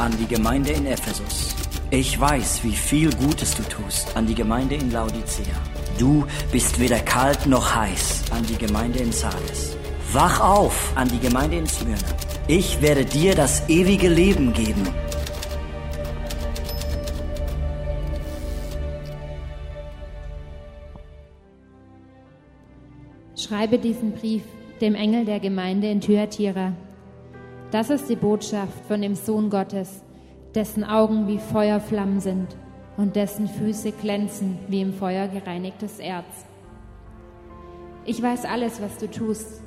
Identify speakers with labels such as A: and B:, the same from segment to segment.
A: an die Gemeinde in Ephesus. Ich weiß, wie viel Gutes du tust an die Gemeinde in Laodicea. Du bist weder kalt noch heiß an die Gemeinde in Sardes. Wach auf an die Gemeinde in Smyrna. Ich werde dir das ewige Leben geben.
B: Schreibe diesen Brief dem Engel der Gemeinde in Thyatira. Das ist die Botschaft von dem Sohn Gottes, dessen Augen wie Feuerflammen sind und dessen Füße glänzen wie im Feuer gereinigtes Erz. Ich weiß alles, was du tust.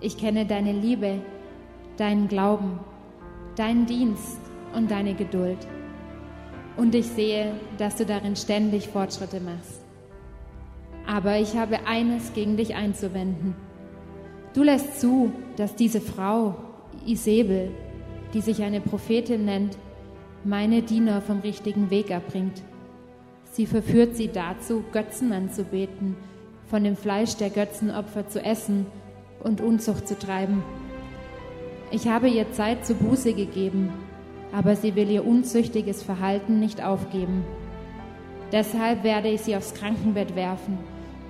B: Ich kenne deine Liebe, deinen Glauben, deinen Dienst und deine Geduld. Und ich sehe, dass du darin ständig Fortschritte machst. Aber ich habe eines gegen dich einzuwenden. Du lässt zu, dass diese Frau, Isabel, die sich eine Prophetin nennt, meine Diener vom richtigen Weg abbringt. Sie verführt sie dazu, Götzen anzubeten, von dem Fleisch der Götzenopfer zu essen und Unzucht zu treiben. Ich habe ihr Zeit zur Buße gegeben, aber sie will ihr unzüchtiges Verhalten nicht aufgeben. Deshalb werde ich sie aufs Krankenbett werfen,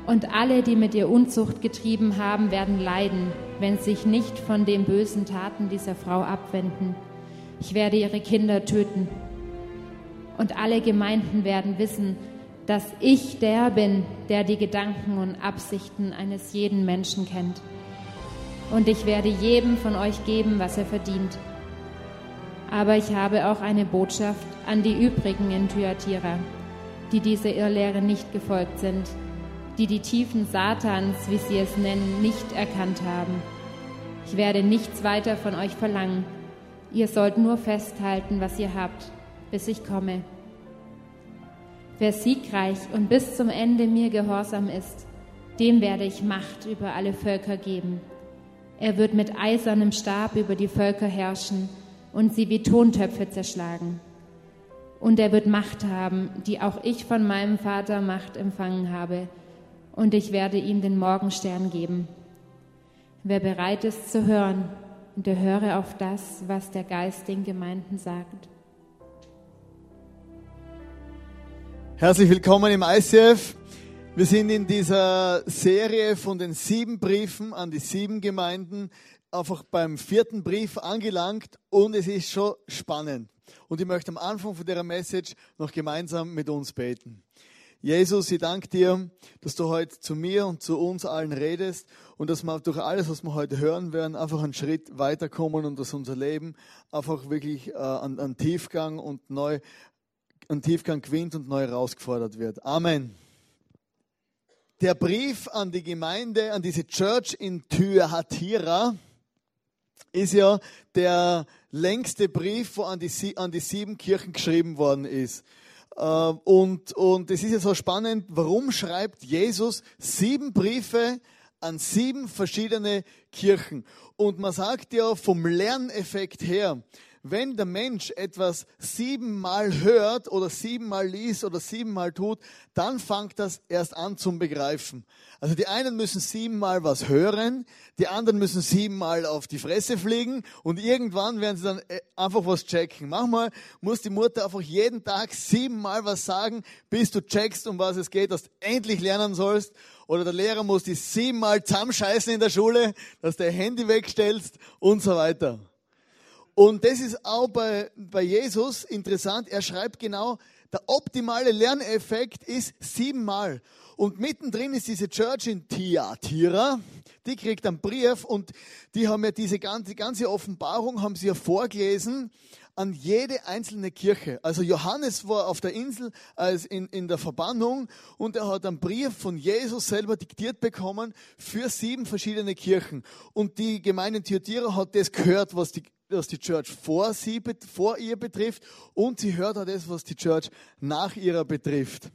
B: und alle, die mit ihr Unzucht getrieben haben, werden leiden, wenn sie sich nicht von den bösen Taten dieser Frau abwenden. Ich werde ihre Kinder töten. Und alle Gemeinden werden wissen, dass ich der bin, der die Gedanken und Absichten eines jeden Menschen kennt. Und ich werde jedem von euch geben, was er verdient. Aber ich habe auch eine Botschaft an die übrigen in Thyatira, die dieser Irrlehre nicht gefolgt sind, die die Tiefen Satans, wie sie es nennen, nicht erkannt haben. Ich werde nichts weiter von euch verlangen Ihr sollt nur festhalten, was ihr habt, bis ich komme. Wer siegreich und bis zum Ende mir gehorsam ist, dem werde ich Macht über alle Völker geben. Er wird mit eisernem Stab über die Völker herrschen und sie wie Tontöpfe zerschlagen. Und er wird Macht haben, die auch ich von meinem Vater Macht empfangen habe, und ich werde ihm den Morgenstern geben. Wer bereit ist zu hören, und er höre auf das, was der Geist den Gemeinden sagt.
C: Herzlich willkommen im ICF. Wir sind in dieser Serie von den sieben Briefen an die sieben Gemeinden einfach beim vierten Brief angelangt und es ist schon spannend. Und ich möchte am Anfang von der Message noch gemeinsam mit uns beten. Jesus, ich danke dir, dass du heute zu mir und zu uns allen redest und dass wir durch alles, was wir heute hören werden, einfach einen Schritt weiterkommen und dass unser Leben einfach wirklich äh, an, an Tiefgang und neu, an Tiefgang gewinnt und neu herausgefordert wird. Amen. Der Brief an die Gemeinde, an diese Church in Thyatira, ist ja der längste Brief, wo an die, an die sieben Kirchen geschrieben worden ist. Äh, und, und es ist ja so spannend, warum schreibt Jesus sieben Briefe an sieben verschiedene Kirchen. Und man sagt ja vom Lerneffekt her, wenn der Mensch etwas siebenmal hört oder siebenmal liest oder siebenmal tut, dann fängt das erst an zum Begreifen. Also die einen müssen siebenmal was hören, die anderen müssen siebenmal auf die Fresse fliegen und irgendwann werden sie dann äh, einfach was checken. Manchmal muss die Mutter einfach jeden Tag siebenmal was sagen, bis du checkst, um was es geht, dass du endlich lernen sollst oder der Lehrer muss die siebenmal zusammenscheißen in der Schule, dass du dein Handy wegstellst und so weiter. Und das ist auch bei, bei Jesus interessant. Er schreibt genau, der optimale Lerneffekt ist siebenmal. Und mittendrin ist diese Church in Thyatira. Die kriegt einen Brief und die haben ja diese ganze, die ganze Offenbarung haben sie ja vorgelesen an jede einzelne Kirche. Also Johannes war auf der Insel als in, in der Verbannung und er hat einen Brief von Jesus selber diktiert bekommen für sieben verschiedene Kirchen. Und die Gemeinde Thyatira hat das gehört, was die, was die Church vor, sie, vor ihr betrifft und sie hört auch das, was die Church nach ihrer betrifft.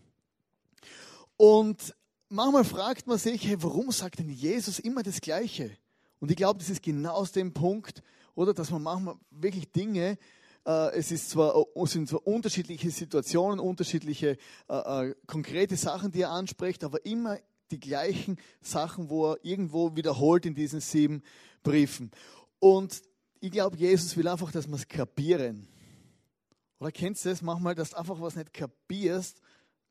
C: Und manchmal fragt man sich, hey, warum sagt denn Jesus immer das Gleiche? Und ich glaube, das ist genau aus dem Punkt, oder, dass man manchmal wirklich Dinge äh, es ist zwar, äh, sind zwar unterschiedliche Situationen, unterschiedliche äh, äh, konkrete Sachen, die er anspricht, aber immer die gleichen Sachen, wo er irgendwo wiederholt in diesen sieben Briefen. Und ich glaube, Jesus will einfach, dass wir es kapieren. Oder kennst du das manchmal, dass du einfach was nicht kapierst?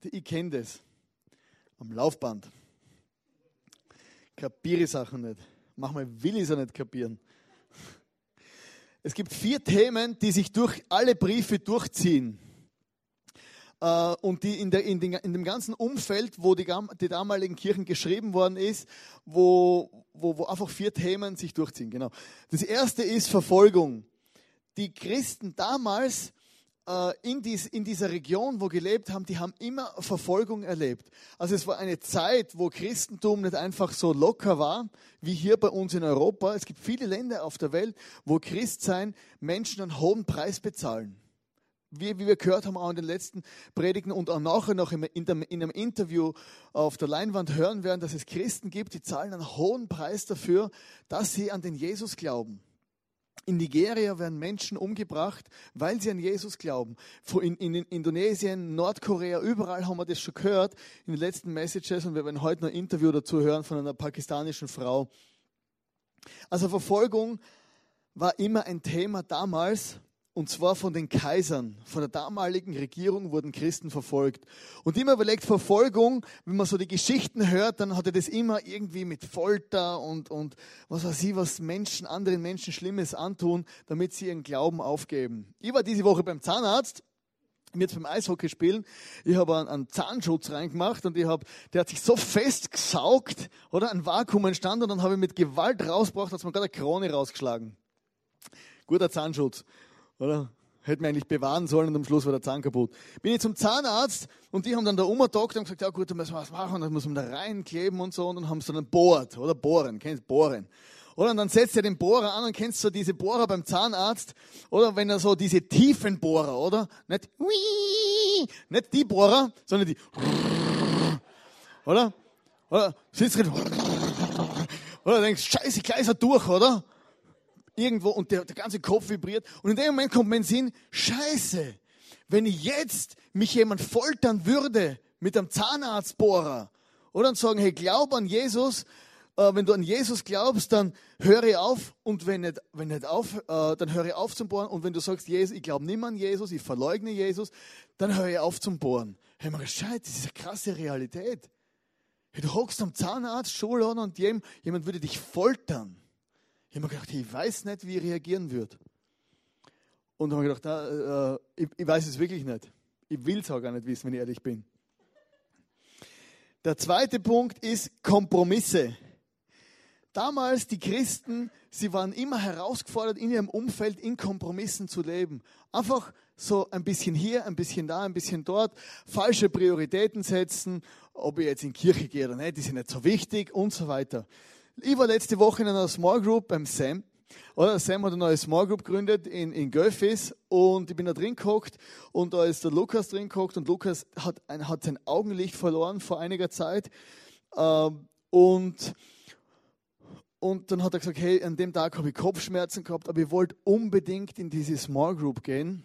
C: Ich kenne das. Am Laufband. Kapiere Sachen nicht. Manchmal will ich es auch nicht kapieren. Es gibt vier Themen, die sich durch alle Briefe durchziehen. Äh, und die in, der, in, den, in, dem ganzen Umfeld, wo die, die, damaligen Kirchen geschrieben worden ist, wo, wo, wo einfach vier Themen sich durchziehen. Genau. Das erste ist Verfolgung. Die Christen damals äh, in, dies, in dieser Region, wo gelebt haben, die haben immer Verfolgung erlebt. Also es war eine Zeit, wo Christentum nicht einfach so locker war, wie hier bei uns in Europa. Es gibt viele Länder auf der Welt, wo Christsein Menschen einen hohen Preis bezahlen wie, wie wir gehört haben auch in den letzten Predigten und auch nachher noch in, in, in einem Interview auf der Leinwand hören werden, dass es Christen gibt, die zahlen einen hohen Preis dafür, dass sie an den Jesus glauben. In Nigeria werden Menschen umgebracht, weil sie an Jesus glauben. In, in, Indonesien, Nordkorea, überall haben wir das schon gehört in den letzten Messages und wir werden heute noch ein Interview dazu hören von einer pakistanischen Frau. Also Verfolgung war immer ein Thema damals und zwar von den Kaisern, von der damaligen Regierung wurden Christen verfolgt. Und immer überlegt, Verfolgung, wenn man so die Geschichten hört, dann hatte das immer irgendwie mit Folter und, und was weiß ich, was Menschen, anderen Menschen Schlimmes antun, damit sie ihren Glauben aufgeben. Ich war diese Woche beim Zahnarzt, mir jetzt beim Eishockey spielen, ich habe einen, Zahnschutz reingemacht und ich habe, der hat sich so fest gesaugt, oder ein Vakuum entstanden und dann habe ich mit Gewalt rausgebracht, hat man gerade eine Krone rausgeschlagen. Guter Zahnschutz. Oder? Hätte man eigentlich bewahren sollen und am Schluss war der Zahn kaputt. Bin ich zum Zahnarzt und die haben dann da umgedockt und gesagt, ja gut, dann müssen wir was machen, dann muss man da reinkleben und so und dann haben sie dann bohrt, oder bohren, kennst du, bohren. Oder und dann setzt er den Bohrer an und kennst du so diese Bohrer beim Zahnarzt, oder wenn er so diese tiefen Bohrer, oder? Nicht, nicht die Bohrer, sondern die, oder? Oder sitzt drin, oder denkst, scheiße, gleich ist er durch, oder? Irgendwo und der, der ganze Kopf vibriert. Und in dem Moment kommt mein Sinn, scheiße, wenn jetzt mich jemand foltern würde mit einem Zahnarztbohrer oder dann sagen, hey, glaub an Jesus, äh, wenn du an Jesus glaubst, dann höre auf und wenn nicht, wenn nicht auf, äh, dann höre auf zum Bohren und wenn du sagst, Jesus, ich glaube nicht mehr an Jesus, ich verleugne Jesus, dann höre auf zum Bohren. Hey, mal gescheit, das ist eine krasse Realität. Hey, du hockst am Zahnarzt, Schuladen und jemand würde dich foltern. Ich habe mir gedacht, ich weiß nicht, wie ich reagieren würde. Und habe gedacht, na, äh, ich, ich, weiß es wirklich nicht. Ich will es auch gar nicht wissen, wenn ich ehrlich bin. Der zweite Punkt ist Kompromisse. Damals die Christen, sie waren immer herausgefordert, in ihrem Umfeld in Kompromissen zu leben. Einfach so ein bisschen hier, ein bisschen da, ein bisschen dort, falsche Prioritäten setzen, ob ich jetzt in Kirche gehe oder nicht, die sind nicht so wichtig und so weiter. Ich war letzte Woche in einer Small Group beim Sam. Oder Sam hat eine neue Small Group gegründet in, in Göffis und ich bin da drin gehockt und da ist der Lukas drin gehockt und Lukas hat, ein, hat sein Augenlicht verloren vor einiger Zeit ähm, und, und dann hat er gesagt, hey, an dem Tag habe ich Kopfschmerzen gehabt, aber ich wollte unbedingt in diese Small Group gehen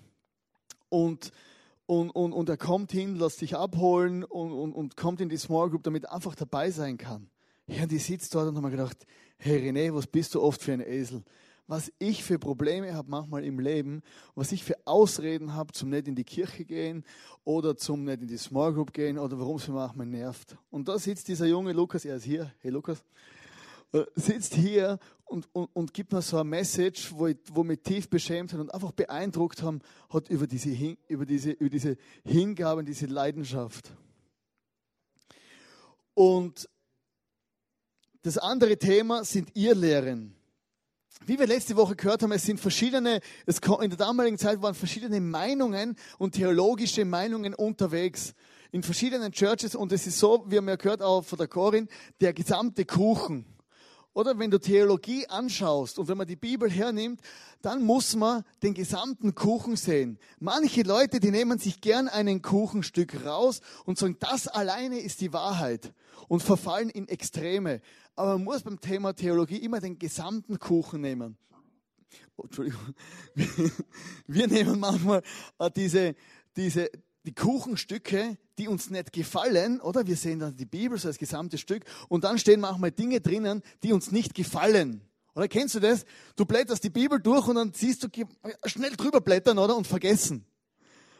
C: und und, und, und er kommt hin, lässt sich abholen und, und, und kommt in die Small Group, damit er einfach dabei sein kann. Ja, und ich sitze dort und habe mir gedacht, hey René, was bist du oft für ein Esel? Was ich für Probleme habe manchmal im Leben, was ich für Ausreden habe, zum nicht in die Kirche gehen oder zum nicht in die Small Group gehen oder warum es mir manchmal nervt. Und da sitzt dieser junge Lukas, er ist hier, hey Lukas, äh, sitzt hier und, und, und gibt mir so eine Message, wo, ich, wo mich tief beschämt hat und einfach beeindruckt haben, hat über diese, über diese, über diese Hingabe, diese Leidenschaft. Und das andere Thema sind Irrlehren. Wie wir letzte Woche gehört haben, es sind verschiedene, es, in der damaligen Zeit waren verschiedene Meinungen und theologische Meinungen unterwegs in verschiedenen Churches und es ist so, wie haben ja gehört auch von der Corin, der gesamte Kuchen. Oder wenn du Theologie anschaust und wenn man die Bibel hernimmt, dann muss man den gesamten Kuchen sehen. Manche Leute, die nehmen sich gern einen Kuchenstück raus und sagen, das alleine ist die Wahrheit und verfallen in Extreme. Aber man muss beim Thema Theologie immer den gesamten Kuchen nehmen. Oh, Entschuldigung. Wir nehmen manchmal äh, diese, diese, die Kuchenstücke, die uns nicht gefallen, oder? Wir sehen dann die Bibel so als gesamtes Stück und dann stehen manchmal Dinge drinnen, die uns nicht gefallen. Oder kennst du das? Du blätterst die Bibel durch und dann siehst du schnell drüber blättern, oder? Und vergessen.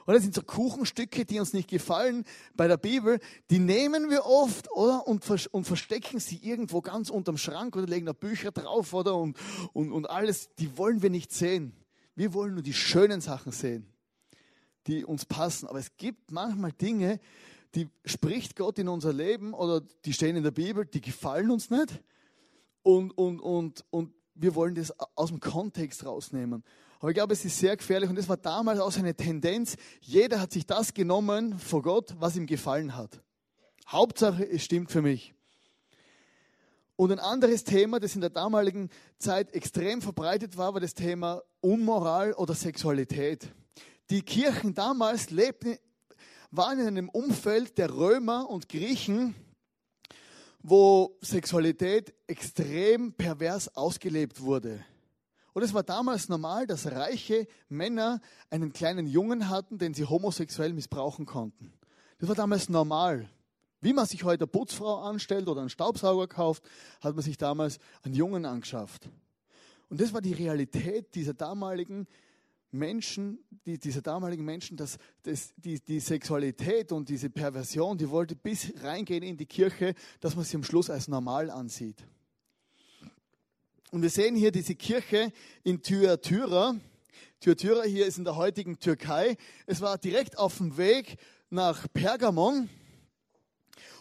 C: Oder sind so Kuchenstücke, die uns nicht gefallen bei der Bibel, die nehmen wir oft, oder? Und, und verstecken sie irgendwo ganz unterm Schrank oder legen da Bücher drauf, oder? Und, und, und alles, die wollen wir nicht sehen. Wir wollen nur die schönen Sachen sehen, die uns passen. Aber es gibt manchmal Dinge, die spricht Gott in unser Leben oder die stehen in der Bibel, die gefallen uns nicht. Und, und, und, und wir wollen das aus dem Kontext rausnehmen. Aber ich glaube, es ist sehr gefährlich und das war damals auch eine Tendenz. Jeder hat sich das genommen vor Gott, was ihm gefallen hat. Hauptsache, es stimmt für mich. Und ein anderes Thema, das in der damaligen Zeit extrem verbreitet war, war das Thema Unmoral oder Sexualität. Die Kirchen damals lebten, waren in einem Umfeld der Römer und Griechen, wo Sexualität extrem pervers ausgelebt wurde. Und es war damals normal, dass reiche Männer einen kleinen Jungen hatten, den sie homosexuell missbrauchen konnten. Das war damals normal. Wie man sich heute eine Putzfrau anstellt oder einen Staubsauger kauft, hat man sich damals einen Jungen angeschafft. Und das war die Realität dieser damaligen Menschen, die, dieser damaligen Menschen, dass das, die, die Sexualität und diese Perversion, die wollte bis reingehen in die Kirche, dass man sie am Schluss als normal ansieht. Und wir sehen hier diese Kirche in Thyatira. Thyatira hier ist in der heutigen Türkei. Es war direkt auf dem Weg nach Pergamon.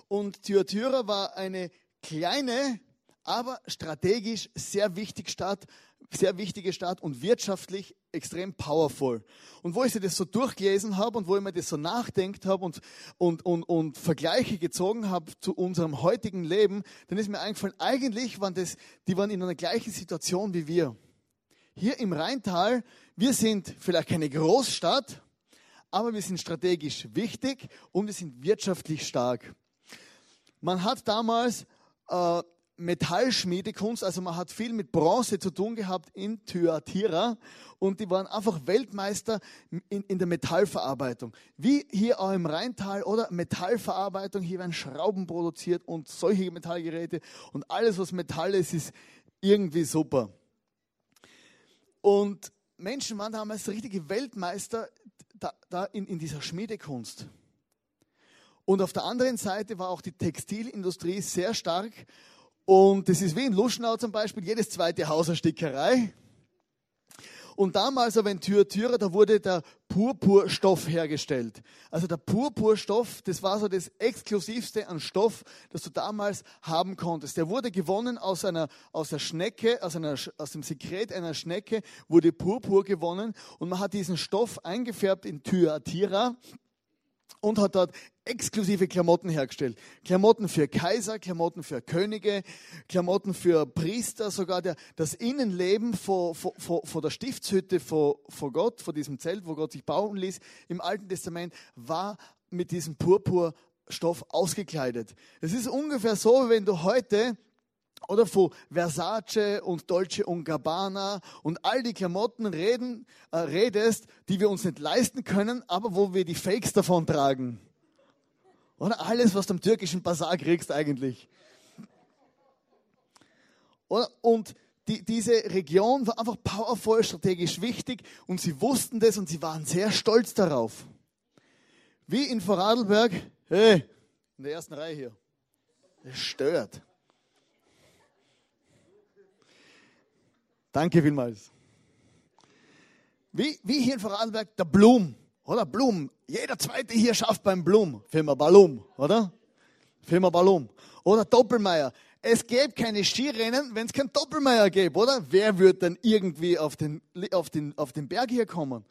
C: Und Thyatira war eine kleine, aber strategisch sehr wichtige Stadt, sehr wichtige Stadt und wirtschaftlich extrem powerful. Und wo ich das so durchgelesen habe und wo ich mir das so nachdenkt habe und, und, und, und Vergleiche gezogen habe zu unserem heutigen Leben, dann ist mir eingefallen, eigentlich waren das, die waren in einer gleichen Situation wie wir. Hier im Rheintal, wir sind vielleicht keine Großstadt, aber wir sind strategisch wichtig und wir sind wirtschaftlich stark. Man hat damals äh, Metallschmiedekunst, also man hat viel mit Bronze zu tun gehabt in Thyatira und die waren einfach Weltmeister in, in der Metallverarbeitung. Wie hier auch im Rheintal oder Metallverarbeitung, hier werden Schrauben produziert und solche Metallgeräte und alles, was Metall ist, ist irgendwie super. Und Menschen waren damals richtige Weltmeister da, da in, in dieser Schmiedekunst. Und auf der anderen Seite war auch die Textilindustrie sehr stark und das ist wie in Luschnau zum Beispiel, jedes zweite Haus eine Stickerei. Und damals aber in Thyatira, da wurde der Purpurstoff hergestellt. Also der Purpurstoff, das war so das exklusivste an Stoff, das du damals haben konntest. Der wurde gewonnen aus einer, aus der Schnecke, aus einer, aus dem Sekret einer Schnecke wurde Purpur gewonnen und man hat diesen Stoff eingefärbt in Thyatira und hat dort exklusive Klamotten hergestellt. Klamotten für Kaiser, Klamotten für Könige, Klamotten für Priester, sogar der, das Innenleben vor, vor, vor der Stiftshütte vor, vor Gott, vor diesem Zelt, wo Gott sich bauen ließ, im Alten Testament, war mit diesem Purpurstoff ausgekleidet. Es ist ungefähr so, wenn du heute oder von Versace und Dolce und Gabbana und all die Klamotten reden, äh, redest, die wir uns nicht leisten können, aber wo wir die Fakes davon tragen. Oder alles, was du am türkischen Bazar kriegst eigentlich. Oder? Und die, diese Region war einfach powerful, strategisch wichtig und sie wussten das und sie waren sehr stolz darauf. Wie in Vorarlberg, hey, in der ersten Reihe hier. Das stört. Danke vielmals. Wie, wie hier in Vorarlberg der Blum, oder? Blum. Jeder zweite hier schafft beim Blum. Firma Ballum, oder? Firma Ballum. Oder Doppelmeier. Es gäbe keine Skirennen, wenn es kein Doppelmeier gäbe, oder? Wer würde dann irgendwie auf den, auf, den, auf den Berg hier kommen?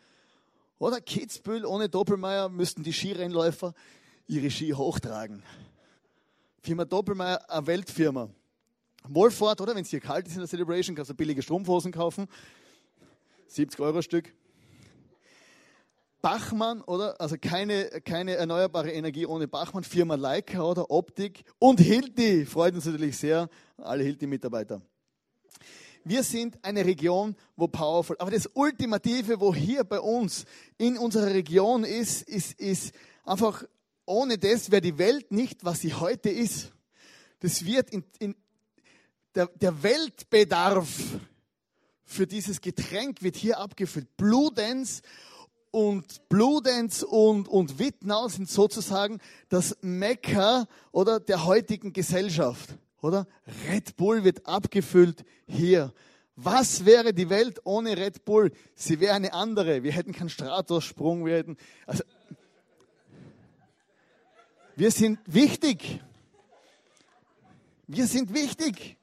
C: Oder Kitzbühel ohne Doppelmeier müssten die Skirennläufer ihre Ski hochtragen. Firma Doppelmeier, eine Weltfirma. Wolford, oder? Wenn es hier kalt ist in der Celebration, kannst du billige Strumpfhosen kaufen. 70 Euro Stück. Bachmann, oder? Also keine, keine erneuerbare Energie ohne Bachmann. Firma Leica, oder? Optik. Und Hilti. Freut uns natürlich sehr. Alle Hilti-Mitarbeiter. Wir sind eine Region, wo powerful, aber das Ultimative, wo hier bei uns in unserer Region ist, ist, ist einfach, ohne das wäre die Welt nicht, was sie heute ist. Das wird in, in, der, der Weltbedarf für dieses Getränk wird hier abgefüllt. Blue Dance und Bludenz und, und Wittnau sind sozusagen das Mekka oder der heutigen Gesellschaft, oder? Red Bull wird abgefüllt hier. Was wäre die Welt ohne Red Bull? Sie wäre eine andere. Wir hätten keinen Stratossprung, wir hätten, also, wir sind wichtig. Wir sind wichtig.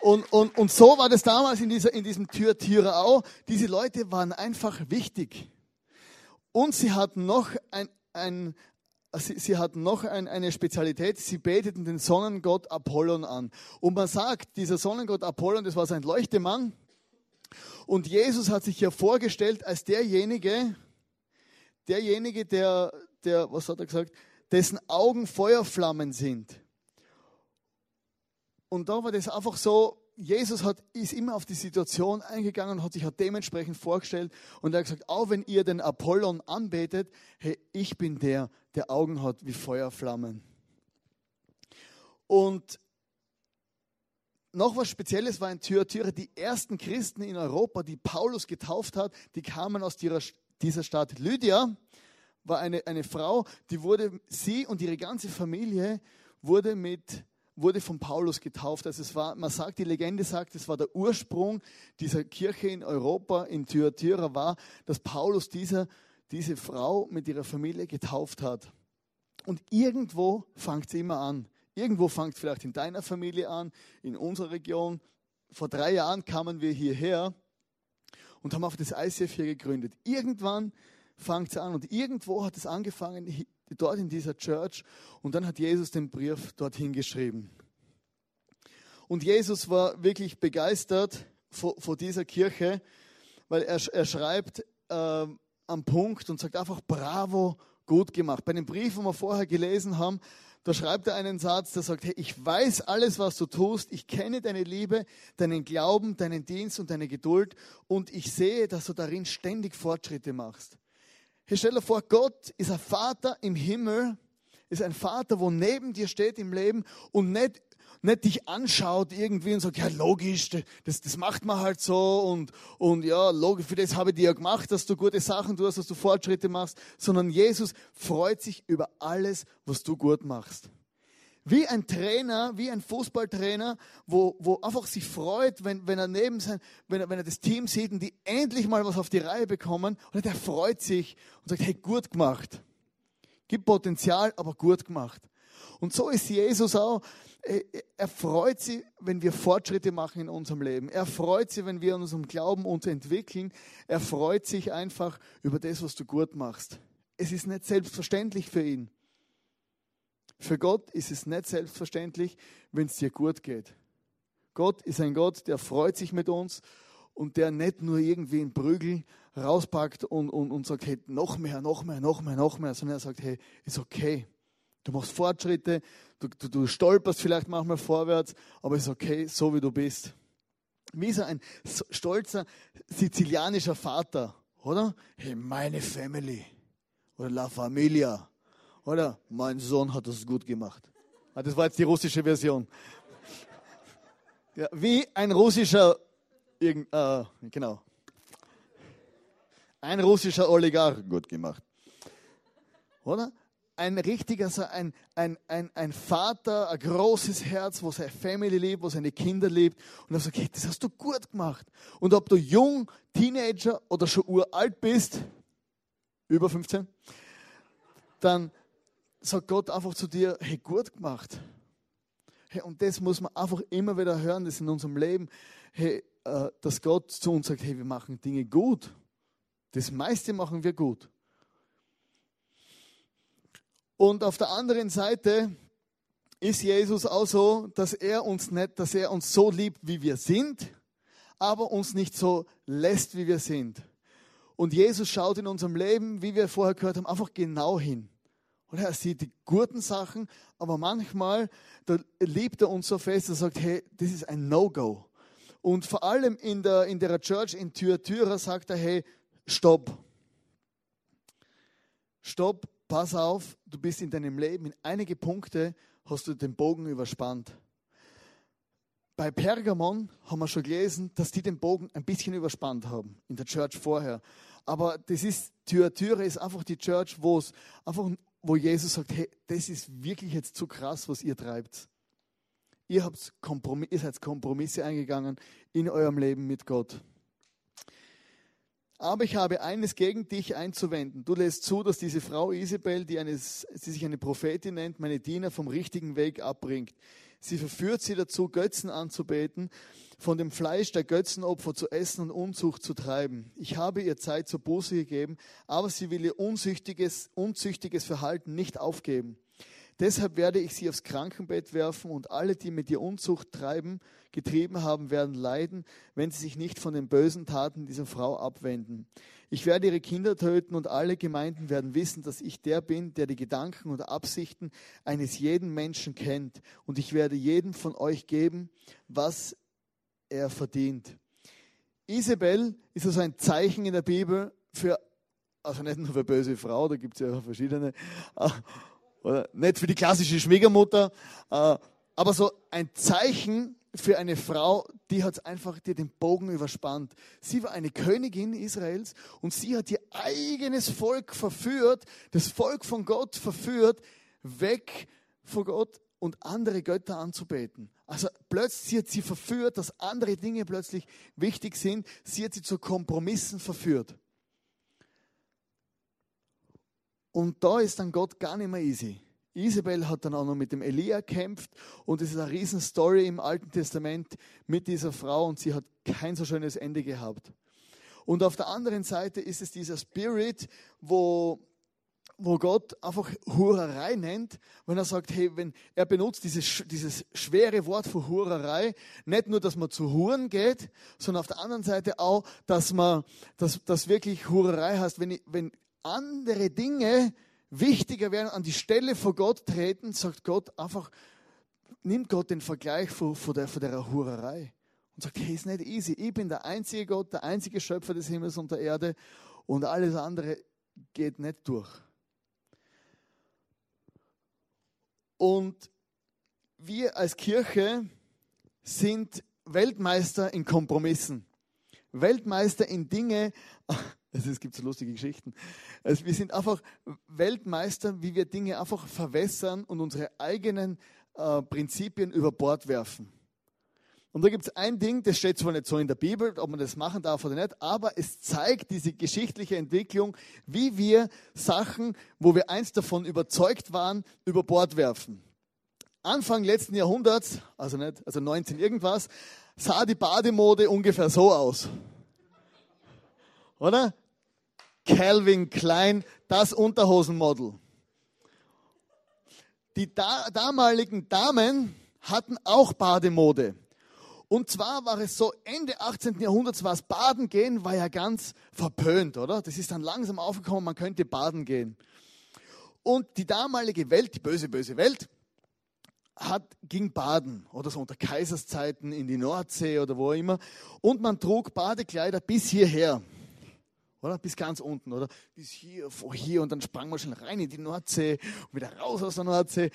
C: Und, und, und so war das damals in, dieser, in diesem Tür auch. Diese Leute waren einfach wichtig. Und sie hatten noch, ein, ein, sie, sie hatten noch ein, eine Spezialität. Sie beteten den Sonnengott Apollon an. Und man sagt, dieser Sonnengott Apollon, das war sein Leuchtemann. Und Jesus hat sich hier vorgestellt als derjenige, derjenige, der, der, was hat er gesagt, dessen Augen Feuerflammen sind. Und da war das einfach so, Jesus hat, ist immer auf die Situation eingegangen und hat sich halt dementsprechend vorgestellt und er hat gesagt, auch wenn ihr den Apollon anbetet, hey, ich bin der, der Augen hat wie Feuerflammen. Und noch was Spezielles war in Thyatira, die ersten Christen in Europa, die Paulus getauft hat, die kamen aus dieser Stadt. Lydia war eine, eine Frau, die wurde, sie und ihre ganze Familie wurde mit wurde von Paulus getauft. Also es war, man sagt, die Legende sagt, es war der Ursprung dieser Kirche in Europa, in Thyatira war, dass Paulus diese, diese Frau mit ihrer Familie getauft hat. Und irgendwo fängt es immer an. Irgendwo fängt es vielleicht in deiner Familie an, in unserer Region. Vor drei Jahren kamen wir hierher und haben auf das ICF hier gegründet. Irgendwann fängt es an und irgendwo hat es angefangen, dort in dieser Church und dann hat Jesus den Brief dorthin geschrieben. Und Jesus war wirklich begeistert vor, dieser Kirche, weil er, er schreibt äh, am Punkt und sagt einfach bravo, gut gemacht. Bei dem Brief, den wir vorher gelesen haben, da schreibt er einen Satz, der sagt, hey, ich weiß alles, was du tust, ich kenne deine Liebe, deinen Glauben, deinen Dienst und deine Geduld und ich sehe, dass du darin ständig Fortschritte machst. Hier stell dir vor, Gott ist ein Vater im Himmel, ist ein Vater, wo neben dir steht im Leben und nicht, nicht dich anschaut irgendwie und sagt, ja logisch, das, das macht man halt so und, und ja, logisch, für das habe ich dir ja gemacht, dass du gute Sachen tust, dass du Fortschritte machst, sondern Jesus freut sich über alles, was du gut machst wie ein Trainer, wie ein Fußballtrainer, wo, wo einfach sich freut, wenn, wenn er neben sein, wenn er, wenn er das Team sieht und die endlich mal was auf die Reihe bekommen und der freut sich und sagt, hey, gut gemacht. Gibt Potenzial, aber gut gemacht. Und so ist Jesus auch. Er freut sich, wenn wir Fortschritte machen in unserem Leben. Er freut sich, wenn wir in unserem Glauben uns entwickeln. Er freut sich einfach über das, was du gut machst. Es ist nicht selbstverständlich für ihn. Für Gott ist es nicht selbstverständlich, wenn es dir gut geht. Gott ist ein Gott, der freut sich mit uns und der nicht nur irgendwie einen Prügel rauspackt und, und, und sagt, hey, noch mehr, noch mehr, noch mehr, noch mehr, sondern er sagt, hey, ist okay. Du machst Fortschritte, du, du, du stolperst vielleicht manchmal vorwärts, aber ist okay, so wie du bist. Wie so ein stolzer sizilianischer Vater, oder? Hey, meine Family oder La Familia oder? Mein Sohn hat das gut gemacht. Ah, das war jetzt die russische Version. Ja, wie ein russischer, äh, genau. Ein russischer Oligarch, gut gemacht. Oder? Ein richtiger, ein, ein, ein, ein Vater, ein großes Herz, wo seine Family liebt, wo seine Kinder liebt. Und er sagt, das hast du gut gemacht. Und ob du jung, Teenager oder schon uralt bist, über 15, dann, sagt Gott einfach zu dir, hey, gut gemacht. Hey, und das muss man einfach immer wieder hören, das in unserem Leben, hey, äh, dass Gott zu uns sagt, hey, wir machen Dinge gut. Das meiste machen wir gut. Und auf der anderen Seite ist Jesus auch so, dass er uns nicht, dass er uns so liebt, wie wir sind, aber uns nicht so lässt, wie wir sind. Und Jesus schaut in unserem Leben, wie wir vorher gehört haben, einfach genau hin. Oder er sieht die guten Sachen, aber manchmal da liebt er uns so fest, er sagt, hey, das ist ein No-Go. Und vor allem in der, in der Church in Thyatira sagt er, hey, stopp. Stopp, pass auf, du bist in deinem Leben in einige Punkte hast du den Bogen überspannt. bei Pergamon haben wir schon gelesen, dass die den Bogen ein bisschen überspannt haben in der Church vorher. Aber das ist, Thyatira ist einfach die Church, wo es einfach, wo Jesus sagt, hey, das ist wirklich jetzt zu krass, was ihr treibt. Ihr, habt Kompromiss, ihr seid Kompromisse eingegangen in eurem Leben mit Gott. Aber ich habe eines gegen dich einzuwenden. Du lässt zu, dass diese Frau Isabel, die, eines, die sich eine Prophetin nennt, meine Diener vom richtigen Weg abbringt. Sie verführt sie dazu, Götzen anzubeten, von dem Fleisch der Götzenopfer zu essen und Unzucht zu treiben. Ich habe ihr Zeit zur Buße gegeben, aber sie will ihr unzüchtiges, unzüchtiges Verhalten nicht aufgeben. Deshalb werde ich sie aufs Krankenbett werfen und alle, die mit ihr Unzucht treiben, getrieben haben, werden leiden, wenn sie sich nicht von den bösen Taten dieser Frau abwenden. Ich werde ihre Kinder töten und alle Gemeinden werden wissen, dass ich der bin, der die Gedanken und Absichten eines jeden Menschen kennt. Und ich werde jedem von euch geben, was er verdient. Isabel ist also ein Zeichen in der Bibel für, also nicht nur für böse Frau, da gibt es ja verschiedene, oder nicht für die klassische Schwiegermutter, äh, aber so ein Zeichen für eine Frau, die hat einfach dir den Bogen überspannt. Sie war eine Königin Israels und sie hat ihr eigenes Volk verführt, das Volk von Gott verführt, weg von Gott und andere Götter anzubeten. Also plötzlich hat sie verführt, dass andere Dinge plötzlich wichtig sind. Sie hat sie zu Kompromissen verführt. Und da ist dann Gott gar nicht mehr easy. Isabel hat dann auch noch mit dem Elia kämpft und es ist eine riesen Story im Alten Testament mit dieser Frau und sie hat kein so schönes Ende gehabt. Und auf der anderen Seite ist es dieser Spirit, wo, wo Gott einfach Hurerei nennt, wenn er sagt, hey, wenn er benutzt dieses, dieses schwere Wort für Hurerei, nicht nur, dass man zu Huren geht, sondern auf der anderen Seite auch, dass man, dass, dass wirklich Hurerei heißt, wenn, wenn andere Dinge wichtiger werden, an die Stelle vor Gott treten, sagt Gott einfach, nimmt Gott den Vergleich von, von, der, von der Hurerei und sagt, hey, ist nicht easy. Ich bin der einzige Gott, der einzige Schöpfer des Himmels und der Erde und alles andere geht nicht durch. Und wir als Kirche sind Weltmeister in Kompromissen. Weltmeister in Dinge, es gibt so lustige Geschichten. Also wir sind einfach Weltmeister, wie wir Dinge einfach verwässern und unsere eigenen äh, Prinzipien über Bord werfen. Und da gibt es ein Ding, das steht zwar nicht so in der Bibel, ob man das machen darf oder nicht, aber es zeigt diese geschichtliche Entwicklung, wie wir Sachen, wo wir einst davon überzeugt waren, über Bord werfen. Anfang letzten Jahrhunderts, also nicht, also 19 irgendwas, sah die Bademode ungefähr so aus. Oder? Calvin Klein, das Unterhosenmodel. Die da damaligen Damen hatten auch Bademode. Und zwar war es so, Ende 18. Jahrhunderts war es Baden gehen, war ja ganz verpönt, oder? Das ist dann langsam aufgekommen, man könnte baden gehen. Und die damalige Welt, die böse, böse Welt, hat, ging baden oder so unter Kaiserszeiten in die Nordsee oder wo immer. Und man trug Badekleider bis hierher oder? Bis ganz unten, oder? Bis hier, vor hier und dann sprang man schon rein in die Nordsee und wieder raus aus der Nordsee.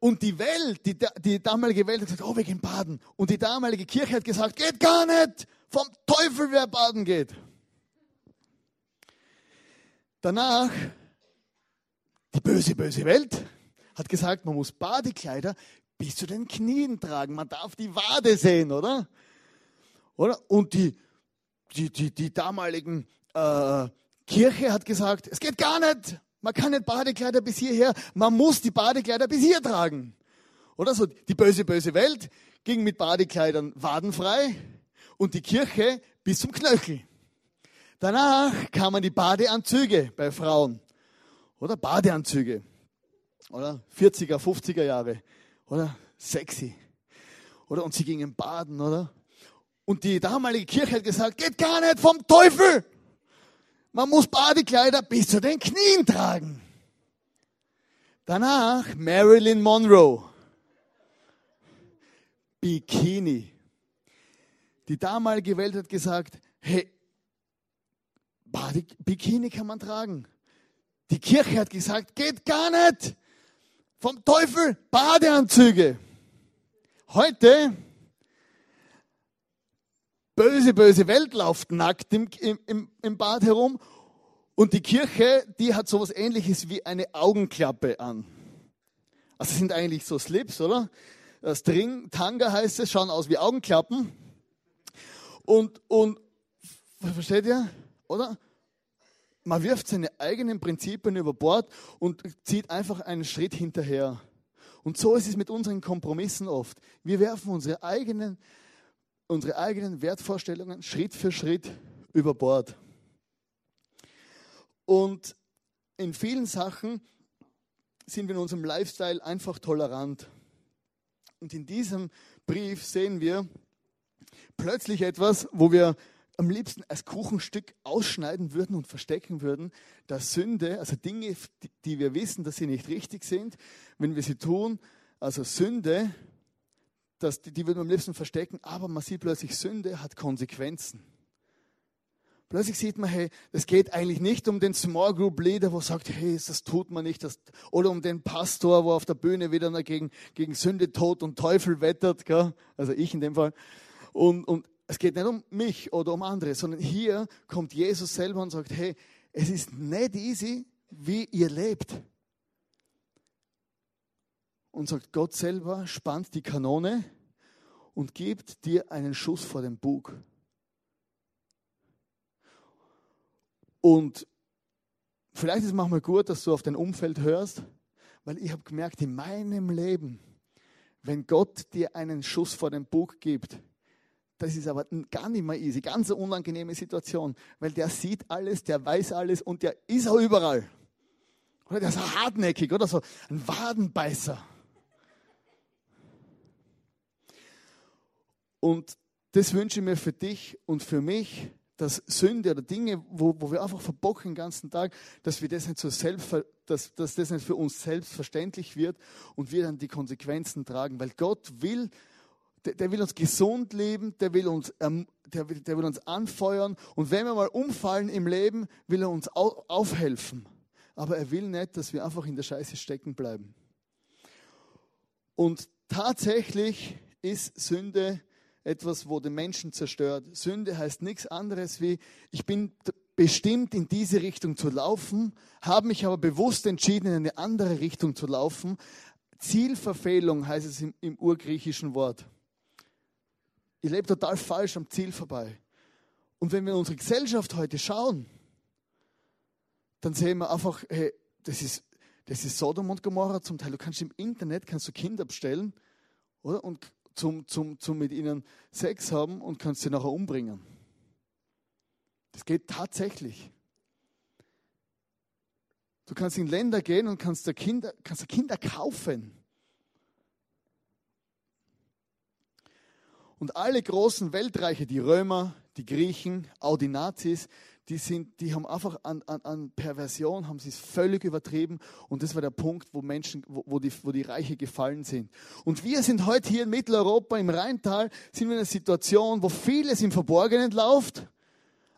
C: Und die Welt, die, die damalige Welt hat gesagt, oh, wir gehen baden. Und die damalige Kirche hat gesagt, geht gar nicht. Vom Teufel, wer baden geht. Danach, die böse, böse Welt hat gesagt, man muss Badekleider bis zu den Knien tragen. Man darf die Wade sehen, oder? Oder? Und die, die, die, die damaligen äh, Kirche hat gesagt, es geht gar nicht. Man kann nicht Badekleider bis hierher, man muss die Badekleider bis hier tragen. Oder so, die böse, böse Welt ging mit Badekleidern wadenfrei und die Kirche bis zum Knöchel. Danach kamen die Badeanzüge bei Frauen. Oder Badeanzüge. Oder 40er, 50er Jahre. Oder sexy. Oder und sie gingen baden, oder? Und die damalige Kirche hat gesagt, geht gar nicht vom Teufel. Man muss Badekleider bis zu den Knien tragen. Danach Marilyn Monroe. Bikini. Die damalige Welt hat gesagt, hey, Bikini kann man tragen. Die Kirche hat gesagt, geht gar nicht. Vom Teufel Badeanzüge. Heute böse, böse Welt läuft nackt im, im, im Bad herum. Und die Kirche, die hat sowas ähnliches wie eine Augenklappe an. Also sind eigentlich so Slips, oder? String, Tanga heißt es, schauen aus wie Augenklappen. Und, und versteht ihr? Oder? Man wirft seine eigenen Prinzipien über Bord und zieht einfach einen Schritt hinterher. Und so ist es mit unseren Kompromissen oft. Wir werfen unsere eigenen, unsere eigenen Wertvorstellungen Schritt für Schritt über Bord. Und in vielen Sachen sind wir in unserem Lifestyle einfach tolerant. Und in diesem Brief sehen wir plötzlich etwas, wo wir am liebsten als Kuchenstück ausschneiden würden und verstecken würden, dass Sünde, also Dinge, die wir wissen, dass sie nicht richtig sind, wenn wir sie tun, also Sünde, dass die, die würden wir am liebsten verstecken, aber man sieht plötzlich, Sünde hat Konsequenzen. Plötzlich sieht man, hey, es geht eigentlich nicht um den Small Group Leader, wo sagt, hey, das tut man nicht, das, oder um den Pastor, wo auf der Bühne wieder gegen, gegen Sünde, Tod und Teufel wettert, gell? also ich in dem Fall. Und, und es geht nicht um mich oder um andere, sondern hier kommt Jesus selber und sagt, hey, es ist nicht easy, wie ihr lebt. Und sagt, Gott selber spannt die Kanone und gibt dir einen Schuss vor den Bug. Und vielleicht ist es manchmal gut, dass du auf dein Umfeld hörst, weil ich habe gemerkt, in meinem Leben, wenn Gott dir einen Schuss vor den Bug gibt, das ist aber gar nicht mehr easy, ganz eine unangenehme Situation, weil der sieht alles, der weiß alles und der ist auch überall. Oder der ist hartnäckig oder so, ein Wadenbeißer. Und das wünsche ich mir für dich und für mich, dass Sünde oder Dinge, wo, wo wir einfach verbocken den ganzen Tag, dass wir das nicht so selbst, dass, dass das nicht für uns selbstverständlich wird und wir dann die Konsequenzen tragen, weil Gott will, der, der will uns gesund leben, der will uns, ähm, der, der will uns anfeuern. Und wenn wir mal umfallen im Leben, will er uns au, aufhelfen. Aber er will nicht, dass wir einfach in der Scheiße stecken bleiben. Und tatsächlich ist Sünde etwas, wo den Menschen zerstört. Sünde heißt nichts anderes wie, ich bin bestimmt in diese Richtung zu laufen, habe mich aber bewusst entschieden, in eine andere Richtung zu laufen. Zielverfehlung heißt es im, im urgriechischen Wort. Ich lebe total falsch am Ziel vorbei. Und wenn wir in unsere Gesellschaft heute schauen, dann sehen wir einfach, hey, das ist, das ist Sodom und Gomorra zum Teil. Du kannst im Internet kannst du Kinder bestellen oder? und zum, zum, zum mit ihnen Sex haben und kannst sie nachher umbringen. Das geht tatsächlich. Du kannst in Länder gehen und kannst Kinder, kannst Kinder kaufen. Und alle großen Weltreiche, die Römer, die Griechen, auch die Nazis, die, sind, die haben einfach an, an, an Perversion, haben sie es völlig übertrieben. Und das war der Punkt, wo Menschen, wo, wo, die, wo die Reiche gefallen sind. Und wir sind heute hier in Mitteleuropa, im Rheintal, sind wir in einer Situation, wo vieles im Verborgenen läuft.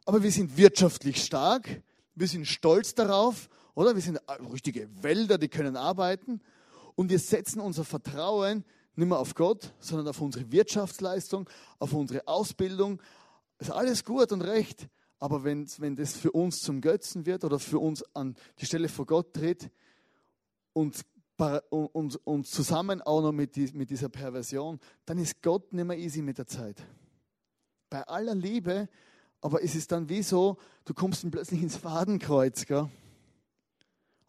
C: Aber wir sind wirtschaftlich stark. Wir sind stolz darauf, oder? Wir sind richtige Wälder, die können arbeiten. Und wir setzen unser Vertrauen nicht mehr auf Gott, sondern auf unsere Wirtschaftsleistung, auf unsere Ausbildung. Ist alles gut und recht. Aber wenn, wenn das für uns zum Götzen wird oder für uns an die Stelle vor Gott tritt und, und, und zusammen auch noch mit, die, mit dieser Perversion, dann ist Gott nicht mehr easy mit der Zeit. Bei aller Liebe, aber es ist dann wie so, du kommst dann plötzlich ins Fadenkreuz. Gell?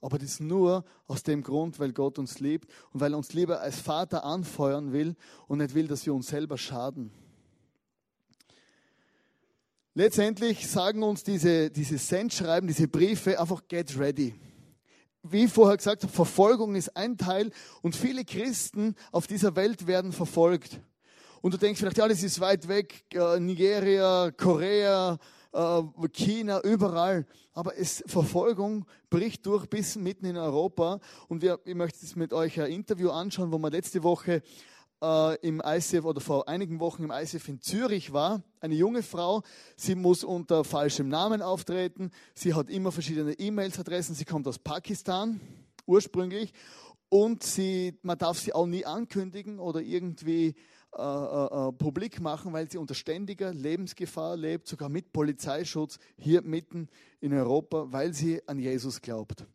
C: Aber das nur aus dem Grund, weil Gott uns liebt und weil er uns lieber als Vater anfeuern will und nicht will, dass wir uns selber schaden. Letztendlich sagen uns diese, diese Sendschreiben, diese Briefe einfach get ready. Wie vorher gesagt Verfolgung ist ein Teil und viele Christen auf dieser Welt werden verfolgt. Und du denkst vielleicht, ja, das ist weit weg, Nigeria, Korea, äh, China, überall. Aber es, Verfolgung bricht durch bis mitten in Europa. Und wir, ich möchte jetzt mit euch ein Interview anschauen, wo wir letzte Woche äh, im ICF oder vor einigen Wochen im ICF in Zürich war. Eine junge Frau, sie muss unter falschem Namen auftreten. Sie hat immer verschiedene E-Mails-Adressen. Sie kommt aus Pakistan ursprünglich und sie, man darf sie auch nie ankündigen oder irgendwie äh, äh, äh, publik machen, weil sie unter ständiger Lebensgefahr lebt, sogar mit Polizeischutz hier mitten in Europa, weil sie an Jesus glaubt.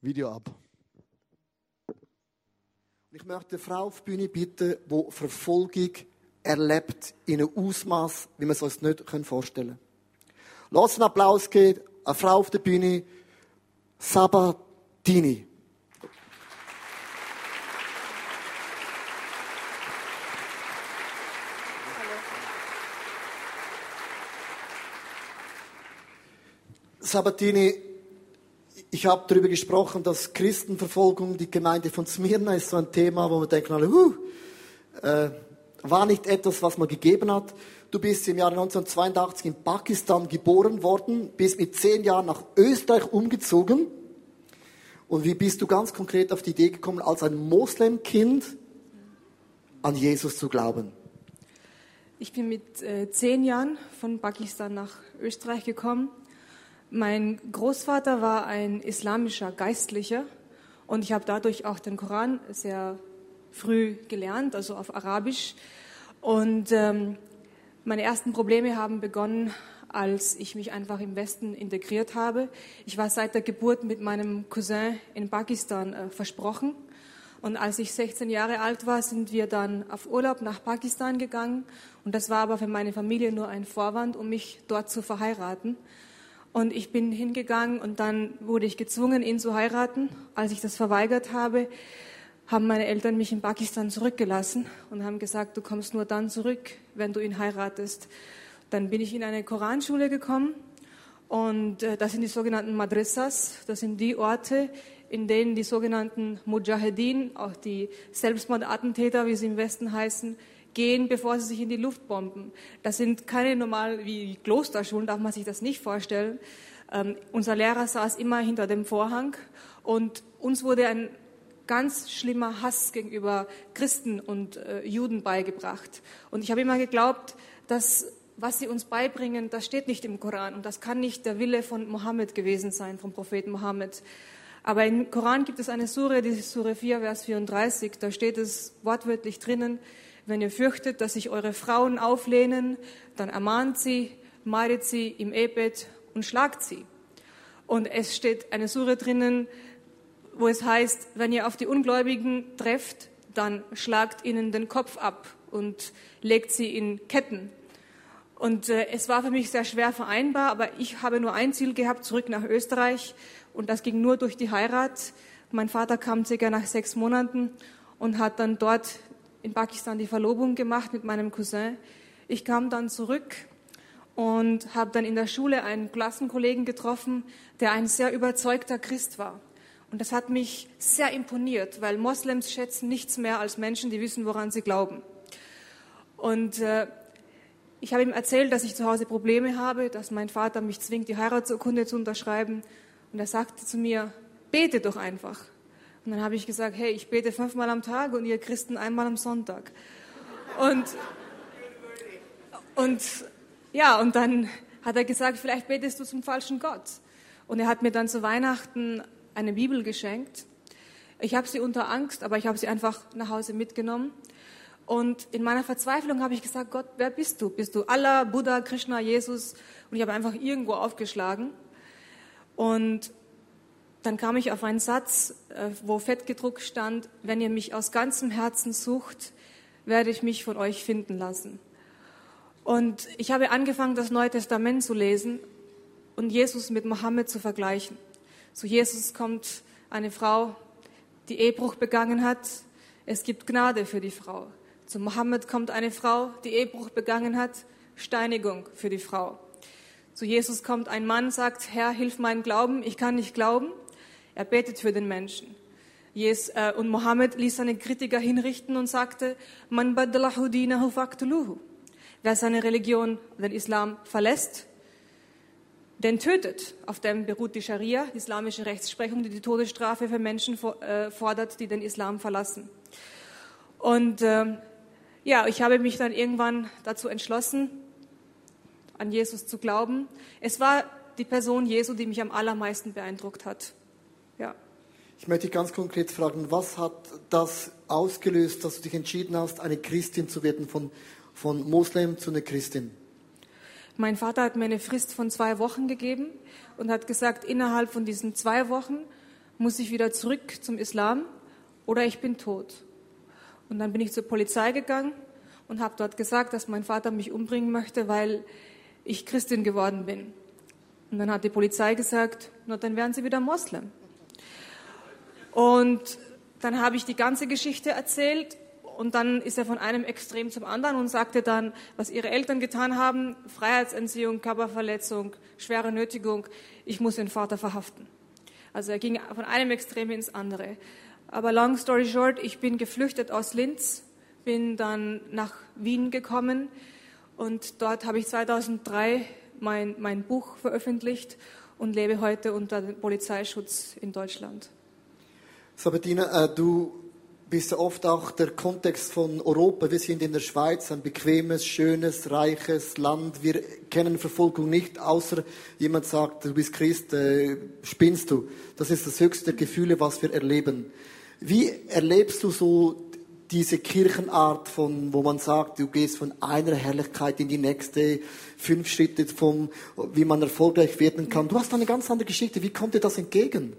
C: Video ab.
D: Ich möchte eine Frau auf die Bühne bitten, die Verfolgung erlebt in einem Ausmaß, wie wir es uns nicht vorstellen können. Lass einen Applaus geben, eine Frau auf der Bühne, Sabatini. Sabatini, ich habe darüber gesprochen, dass Christenverfolgung, die Gemeinde von Smyrna ist so ein Thema, wo man denkt, huh, äh, war nicht etwas, was man gegeben hat. Du bist im Jahr 1982 in Pakistan geboren worden, bist mit zehn Jahren nach Österreich umgezogen. Und wie bist du ganz konkret auf die Idee gekommen, als ein Moslemkind an Jesus zu glauben?
E: Ich bin mit äh, zehn Jahren von Pakistan nach Österreich gekommen mein Großvater war ein islamischer Geistlicher und ich habe dadurch auch den Koran sehr früh gelernt, also auf Arabisch. Und ähm, meine ersten Probleme haben begonnen, als ich mich einfach im Westen integriert habe. Ich war seit der Geburt mit meinem Cousin in Pakistan äh, versprochen. Und als ich 16 Jahre alt war, sind wir dann auf Urlaub nach Pakistan gegangen. Und das war aber für meine Familie nur ein Vorwand, um mich dort zu verheiraten. Und ich bin hingegangen und dann wurde ich gezwungen, ihn zu heiraten. Als ich das verweigert habe, haben meine Eltern mich in Pakistan zurückgelassen und haben gesagt, du kommst nur dann zurück, wenn du ihn heiratest. Dann bin ich in eine Koranschule gekommen und äh, das sind die sogenannten Madrasas. Das sind die Orte, in denen die sogenannten Mujahedin, auch die Selbstmordattentäter, wie sie im Westen heißen, gehen, bevor sie sich in die Luft bomben. Das sind keine normal wie Klosterschulen, darf man sich das nicht vorstellen. Ähm, unser Lehrer saß immer hinter dem Vorhang und uns wurde ein ganz schlimmer Hass gegenüber Christen und äh, Juden beigebracht. Und ich habe immer geglaubt, dass was sie uns beibringen, das steht nicht im Koran und das kann nicht der Wille von Mohammed gewesen sein, vom Propheten Mohammed. Aber im Koran gibt es eine Sure, die Sure 4, Vers 34, da steht es wortwörtlich drinnen, wenn ihr fürchtet, dass sich eure Frauen auflehnen, dann ermahnt sie, meidet sie im Ehebett und schlagt sie. Und es steht eine Sure drinnen, wo es heißt, wenn ihr auf die Ungläubigen trefft, dann schlagt ihnen den Kopf ab und legt sie in Ketten. Und äh, es war für mich sehr schwer vereinbar, aber ich habe nur ein Ziel gehabt, zurück nach Österreich. Und das ging nur durch die Heirat. Mein Vater kam circa nach sechs Monaten und hat dann dort in Pakistan die Verlobung gemacht mit meinem Cousin. Ich kam dann zurück und habe dann in der Schule einen Klassenkollegen getroffen, der ein sehr überzeugter Christ war. Und das hat mich sehr imponiert, weil Moslems schätzen nichts mehr als Menschen, die wissen, woran sie glauben. Und äh, ich habe ihm erzählt, dass ich zu Hause Probleme habe, dass mein Vater mich zwingt, die Heiratsurkunde zu unterschreiben. Und er sagte zu mir, bete doch einfach. Und dann habe ich gesagt, hey, ich bete fünfmal am Tag und ihr Christen einmal am Sonntag. Und, und ja, und dann hat er gesagt, vielleicht betest du zum falschen Gott. Und er hat mir dann zu Weihnachten eine Bibel geschenkt. Ich habe sie unter Angst, aber ich habe sie einfach nach Hause mitgenommen. Und in meiner Verzweiflung habe ich gesagt, Gott, wer bist du? Bist du Allah, Buddha, Krishna, Jesus? Und ich habe einfach irgendwo aufgeschlagen. Und dann kam ich auf einen Satz, äh, wo fett gedruckt stand, wenn ihr mich aus ganzem Herzen sucht, werde ich mich von euch finden lassen. Und ich habe angefangen, das Neue Testament zu lesen und Jesus mit Mohammed zu vergleichen. Zu Jesus kommt eine Frau, die Ehebruch begangen hat. Es gibt Gnade für die Frau. Zu Mohammed kommt eine Frau, die Ehebruch begangen hat. Steinigung für die Frau. Zu Jesus kommt ein Mann, sagt, Herr, hilf meinen Glauben, ich kann nicht glauben. Er betet für den Menschen. Äh, und Mohammed ließ seine Kritiker hinrichten und sagte, Man badalahu dinahu faktuluhu. Wer seine Religion, den Islam, verlässt, den tötet. Auf dem beruht die Scharia, die islamische Rechtsprechung, die die Todesstrafe für Menschen äh, fordert, die den Islam verlassen. Und äh, ja, ich habe mich dann irgendwann dazu entschlossen, an Jesus zu glauben. Es war die Person Jesu, die mich am allermeisten beeindruckt hat.
D: Ich möchte dich ganz konkret fragen, was hat das ausgelöst, dass du dich entschieden hast, eine Christin zu werden, von, von Moslem zu einer Christin?
E: Mein Vater hat mir eine Frist von zwei Wochen gegeben und hat gesagt, innerhalb von diesen zwei Wochen muss ich wieder zurück zum Islam oder ich bin tot. Und dann bin ich zur Polizei gegangen und habe dort gesagt, dass mein Vater mich umbringen möchte, weil ich Christin geworden bin. Und dann hat die Polizei gesagt, na dann werden Sie wieder Moslem. Und dann habe ich die ganze Geschichte erzählt und dann ist er von einem Extrem zum anderen und sagte dann, was ihre Eltern getan haben, Freiheitsentziehung, Körperverletzung, schwere Nötigung, ich muss den Vater verhaften. Also er ging von einem Extrem ins andere. Aber long story short, ich bin geflüchtet aus Linz, bin dann nach Wien gekommen und dort habe ich 2003 mein, mein Buch veröffentlicht und lebe heute unter Polizeischutz in Deutschland.
D: Sabatina, äh, du bist ja oft auch der Kontext von Europa. Wir sind in der Schweiz, ein bequemes, schönes, reiches Land. Wir kennen Verfolgung nicht, außer jemand sagt, du bist Christ, äh, spinnst du. Das ist das höchste Gefühle, was wir erleben. Wie erlebst du so diese Kirchenart von, wo man sagt, du gehst von einer Herrlichkeit in die nächste, fünf Schritte vom, wie man erfolgreich werden kann. Du hast eine ganz andere Geschichte. Wie kommt dir das entgegen?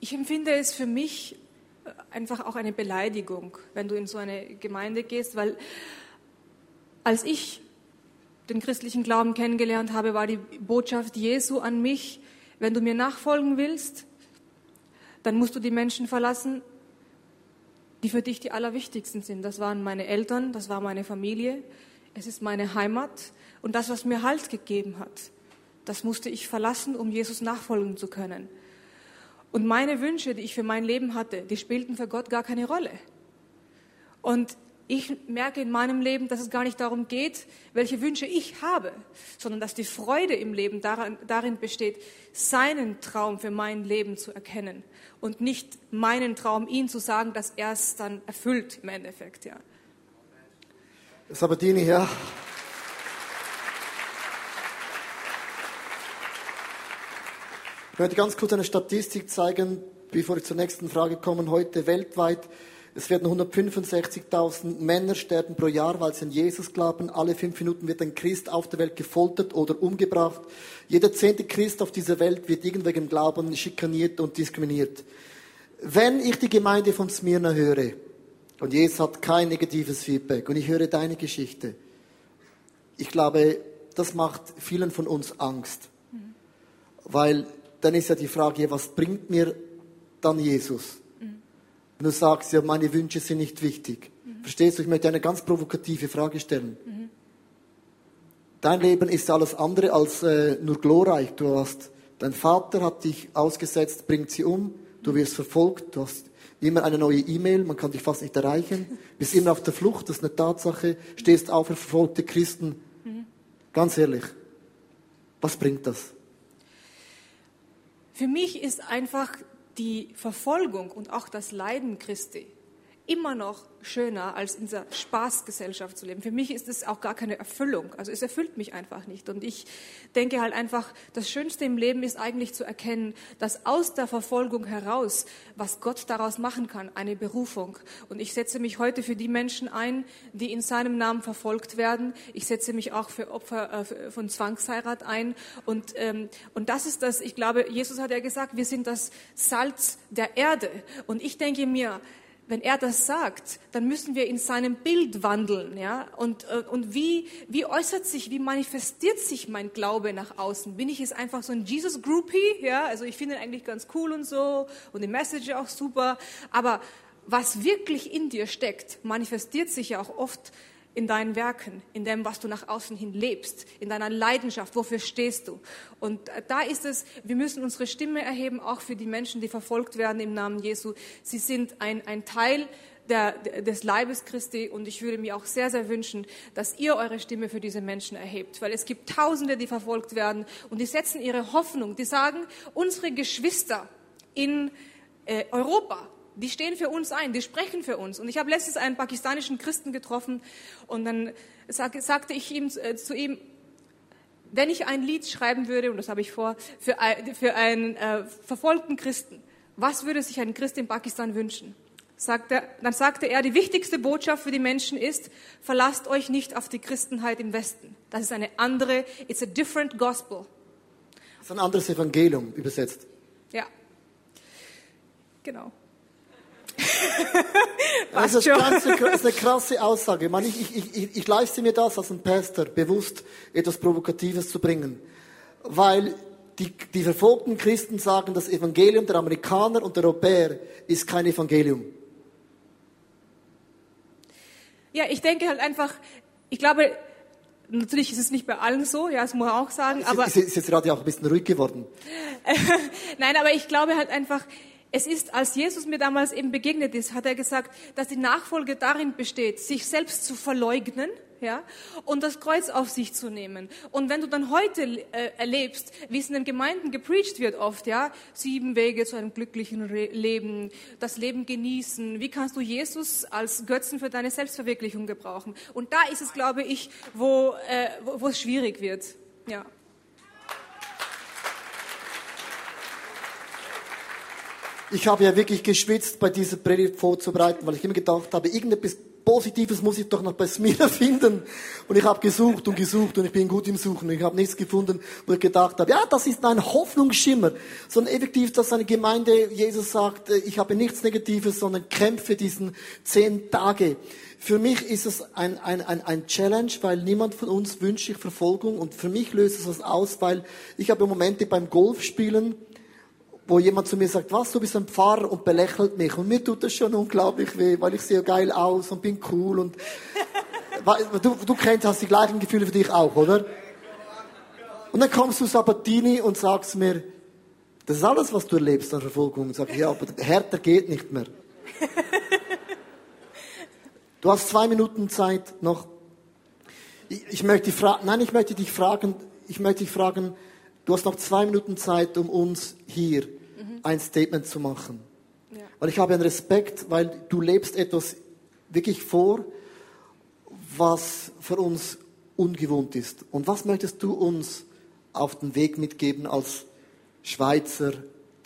E: Ich empfinde es für mich einfach auch eine Beleidigung, wenn du in so eine Gemeinde gehst, weil als ich den christlichen Glauben kennengelernt habe, war die Botschaft Jesu an mich, wenn du mir nachfolgen willst, dann musst du die Menschen verlassen, die für dich die allerwichtigsten sind. Das waren meine Eltern, das war meine Familie, es ist meine Heimat und das, was mir Halt gegeben hat, das musste ich verlassen, um Jesus nachfolgen zu können. Und meine Wünsche, die ich für mein Leben hatte, die spielten für Gott gar keine Rolle. Und ich merke in meinem Leben, dass es gar nicht darum geht, welche Wünsche ich habe, sondern dass die Freude im Leben darin, darin besteht, seinen Traum für mein Leben zu erkennen und nicht meinen Traum, ihm zu sagen, dass er es dann erfüllt im Endeffekt. Ja.
D: Sabatini, ja. Ich möchte ganz kurz eine Statistik zeigen, bevor ich zur nächsten Frage komme. Heute weltweit, es werden 165.000 Männer sterben pro Jahr, weil sie an Jesus glauben. Alle fünf Minuten wird ein Christ auf der Welt gefoltert oder umgebracht. Jeder zehnte Christ auf dieser Welt wird irgendwelchen Glauben schikaniert und diskriminiert. Wenn ich die Gemeinde von Smyrna höre, und Jesus hat kein negatives Feedback, und ich höre deine Geschichte, ich glaube, das macht vielen von uns Angst. Weil dann ist ja die Frage, was bringt mir dann Jesus? Mhm. Wenn du sagst, ja, meine Wünsche sind nicht wichtig. Mhm. Verstehst du? Ich möchte eine ganz provokative Frage stellen. Mhm. Dein Leben ist alles andere als äh, nur glorreich. Du hast, dein Vater hat dich ausgesetzt, bringt sie um, du wirst verfolgt, du hast immer eine neue E-Mail, man kann dich fast nicht erreichen, bist immer auf der Flucht, das ist eine Tatsache, stehst auf für verfolgte Christen. Mhm. Ganz ehrlich, was bringt das?
E: Für mich ist einfach die Verfolgung und auch das Leiden Christi immer noch schöner, als in dieser Spaßgesellschaft zu leben. Für mich ist es auch gar keine Erfüllung. Also es erfüllt mich einfach nicht. Und ich denke halt einfach, das Schönste im Leben ist eigentlich zu erkennen, dass aus der Verfolgung heraus, was Gott daraus machen kann, eine Berufung. Und ich setze mich heute für die Menschen ein, die in seinem Namen verfolgt werden. Ich setze mich auch für Opfer äh, von Zwangsheirat ein. Und, ähm, und das ist das, ich glaube, Jesus hat ja gesagt, wir sind das Salz der Erde. Und ich denke mir, wenn er das sagt, dann müssen wir in seinem Bild wandeln, ja? Und, äh, und wie, wie äußert sich, wie manifestiert sich mein Glaube nach außen? Bin ich jetzt einfach so ein Jesus-Groupie, ja? Also ich finde ihn eigentlich ganz cool und so und die Message auch super. Aber was wirklich in dir steckt, manifestiert sich ja auch oft in deinen Werken, in dem, was du nach außen hin lebst, in deiner Leidenschaft, wofür stehst du. Und äh, da ist es, wir müssen unsere Stimme erheben, auch für die Menschen, die verfolgt werden im Namen Jesu. Sie sind ein, ein Teil der, des Leibes Christi und ich würde mir auch sehr, sehr wünschen, dass ihr eure Stimme für diese Menschen erhebt, weil es gibt Tausende, die verfolgt werden und die setzen ihre Hoffnung, die sagen, unsere Geschwister in äh, Europa, die stehen für uns ein, die sprechen für uns. Und ich habe letztens einen pakistanischen Christen getroffen und dann sag, sagte ich ihm, äh, zu ihm, wenn ich ein Lied schreiben würde, und das habe ich vor, für, für einen äh, verfolgten Christen, was würde sich ein Christ in Pakistan wünschen? Sagt er, dann sagte er, die wichtigste Botschaft für die Menschen ist, verlasst euch nicht auf die Christenheit im Westen. Das ist eine andere, it's a different gospel.
D: Das ist ein anderes Evangelium übersetzt.
E: Ja. Genau.
D: Das ist, ganz, ist eine krasse Aussage. Ich, meine, ich, ich, ich, leiste mir das als ein Pastor, bewusst etwas Provokatives zu bringen. Weil die, die verfolgten Christen sagen, das Evangelium der Amerikaner und der Europäer ist kein Evangelium.
E: Ja, ich denke halt einfach, ich glaube, natürlich ist es nicht bei allen so, ja, das muss man auch sagen, aber.
D: Ist, ist jetzt gerade auch ein bisschen ruhig geworden.
E: Nein, aber ich glaube halt einfach, es ist, als Jesus mir damals eben begegnet ist, hat er gesagt, dass die Nachfolge darin besteht, sich selbst zu verleugnen, ja, und das Kreuz auf sich zu nehmen. Und wenn du dann heute äh, erlebst, wie es in den Gemeinden gepreacht wird oft, ja, sieben Wege zu einem glücklichen Re Leben, das Leben genießen, wie kannst du Jesus als Götzen für deine Selbstverwirklichung gebrauchen? Und da ist es, glaube ich, wo, äh, wo, es schwierig wird, ja.
D: Ich habe ja wirklich geschwitzt, bei dieser Predigt vorzubereiten, weil ich immer gedacht habe, irgendetwas Positives muss ich doch noch bei Smira finden. Und ich habe gesucht und gesucht und ich bin gut im Suchen. Ich habe nichts gefunden, wo ich gedacht habe, ja, das ist ein Hoffnungsschimmer. Sondern effektiv, dass eine Gemeinde, Jesus sagt, äh, ich habe nichts Negatives, sondern kämpfe diesen zehn Tage. Für mich ist es ein, ein, ein, ein Challenge, weil niemand von uns wünscht sich Verfolgung. Und für mich löst es was aus, weil ich habe Momente beim Golfspielen, wo jemand zu mir sagt, was, du bist ein Pfarrer und belächelt mich. Und mir tut das schon unglaublich weh, weil ich sehe geil aus und bin cool und du, du kennst, hast die gleichen Gefühle für dich auch, oder? Und dann kommst du Sabatini und sagst mir, das ist alles, was du erlebst an Verfolgung. Und sag, ja, aber härter geht nicht mehr. Du hast zwei Minuten Zeit noch. Ich, ich möchte fragen, nein, ich möchte dich fragen, ich möchte dich fragen, du hast noch zwei Minuten Zeit, um uns hier ein Statement zu machen. Ja. Weil ich habe einen Respekt, weil du lebst etwas wirklich vor, was für uns ungewohnt ist. Und was möchtest du uns auf den Weg mitgeben als Schweizer,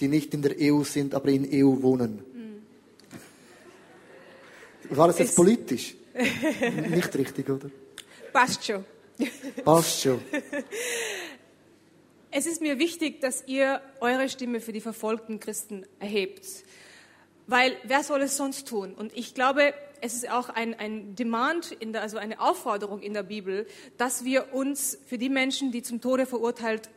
D: die nicht in der EU sind, aber in EU wohnen? Mhm. War das jetzt es politisch? nicht richtig, oder?
E: Passt schon.
D: Passt schon.
E: Es ist mir wichtig, dass ihr eure Stimme für die verfolgten Christen erhebt. Weil wer soll es sonst tun? Und ich glaube, es ist auch ein, ein Demand, der, also eine Aufforderung in der Bibel, dass wir uns für die Menschen, die zum Tode verurteilt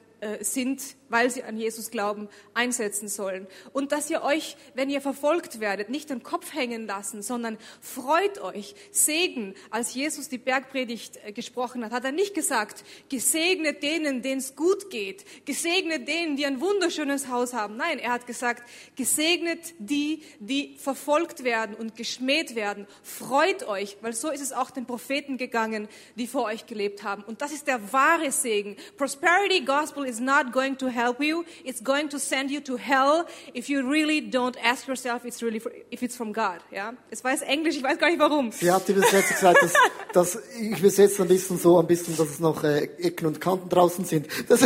E: sind, weil sie an Jesus glauben, einsetzen sollen. Und dass ihr euch, wenn ihr verfolgt werdet, nicht den Kopf hängen lassen, sondern freut euch. Segen, als Jesus die Bergpredigt äh, gesprochen hat, hat er nicht gesagt, gesegnet denen, denen es gut geht, gesegnet denen, die ein wunderschönes Haus haben. Nein, er hat gesagt, gesegnet die, die verfolgt werden und geschmäht werden. Freut euch, weil so ist es auch den Propheten gegangen, die vor euch gelebt haben. Und das ist der wahre Segen. Prosperity Gospel is not going to help you. It's going to send you to hell if you really don't ask yourself it's really for, if it's from God. Ja, es weiß Englisch, ich weiß gar nicht warum.
D: Sie hat die Übersetzung gesagt, dass, dass ich übersetze ein bisschen so, ein bisschen, dass es noch äh, Ecken und Kanten draußen sind. Das,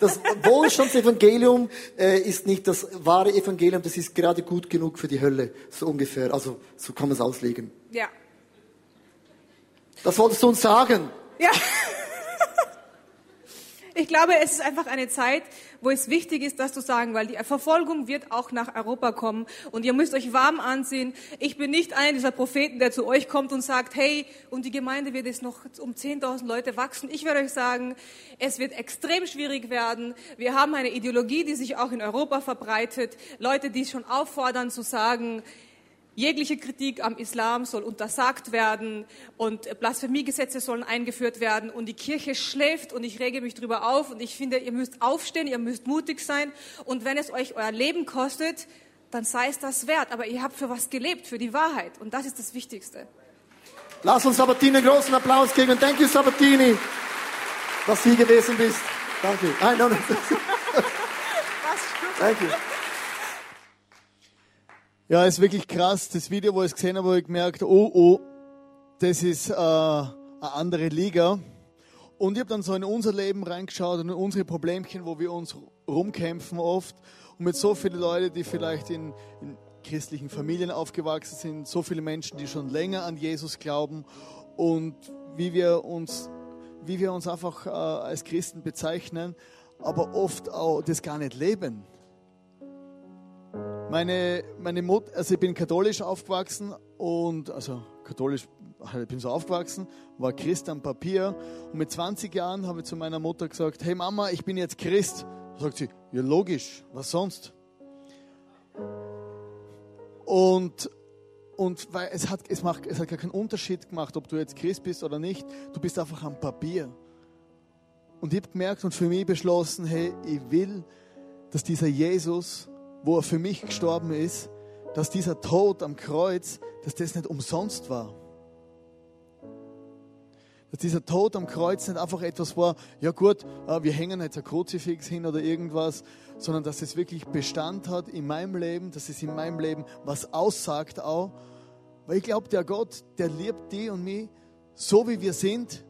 D: das Wohlstandsevangelium äh, ist nicht das wahre Evangelium, das ist gerade gut genug für die Hölle, so ungefähr. Also so kann man es auslegen.
E: Ja.
D: Das wolltest du uns sagen?
E: Ja. Ich glaube, es ist einfach eine Zeit, wo es wichtig ist, das zu sagen, weil die Verfolgung wird auch nach Europa kommen und ihr müsst euch warm ansehen. Ich bin nicht einer dieser Propheten, der zu euch kommt und sagt, hey, und die Gemeinde wird jetzt noch um 10.000 Leute wachsen. Ich werde euch sagen, es wird extrem schwierig werden. Wir haben eine Ideologie, die sich auch in Europa verbreitet. Leute, die schon auffordern zu sagen, Jegliche Kritik am Islam soll untersagt werden und Blasphemiegesetze sollen eingeführt werden und die Kirche schläft und ich rege mich darüber auf und ich finde, ihr müsst aufstehen, ihr müsst mutig sein und wenn es euch euer Leben kostet, dann sei es das wert. Aber ihr habt für was gelebt, für die Wahrheit und das ist das Wichtigste.
D: Lass uns Sabatini einen großen Applaus geben. Thank you, Sabatini, dass du hier gewesen bist. Danke. Nein, nein, nein. Thank you.
C: Ja, ist wirklich krass. Das Video, wo ich es gesehen habe, habe ich gemerkt, oh, oh, das ist äh, eine andere Liga. Und ich habe dann so in unser Leben reingeschaut und in unsere Problemchen, wo wir uns rumkämpfen oft. Und mit so vielen Leuten, die vielleicht in, in christlichen Familien aufgewachsen sind, so viele Menschen, die schon länger an Jesus glauben und wie wir uns, wie wir uns einfach äh, als Christen bezeichnen, aber oft auch das gar nicht leben. Meine, meine Mutter, also ich bin katholisch aufgewachsen und, also katholisch, ich bin so aufgewachsen, war Christ am Papier und mit 20 Jahren habe ich zu meiner Mutter gesagt, hey Mama, ich bin jetzt Christ. Sagt sie, ja logisch, was sonst? Und, und weil es hat, es, macht, es hat gar keinen Unterschied gemacht, ob du jetzt Christ bist oder nicht, du bist einfach am Papier. Und ich habe gemerkt und für mich beschlossen, hey, ich will, dass dieser Jesus, wo er für mich gestorben ist, dass dieser Tod am Kreuz, dass das nicht umsonst war. Dass dieser Tod am Kreuz nicht einfach etwas war, ja gut, äh, wir hängen jetzt ein Kruzifix hin oder irgendwas, sondern dass es wirklich Bestand hat in meinem Leben, dass es in meinem Leben was aussagt auch. Weil ich glaube, der Gott, der liebt die und mich so, wie wir sind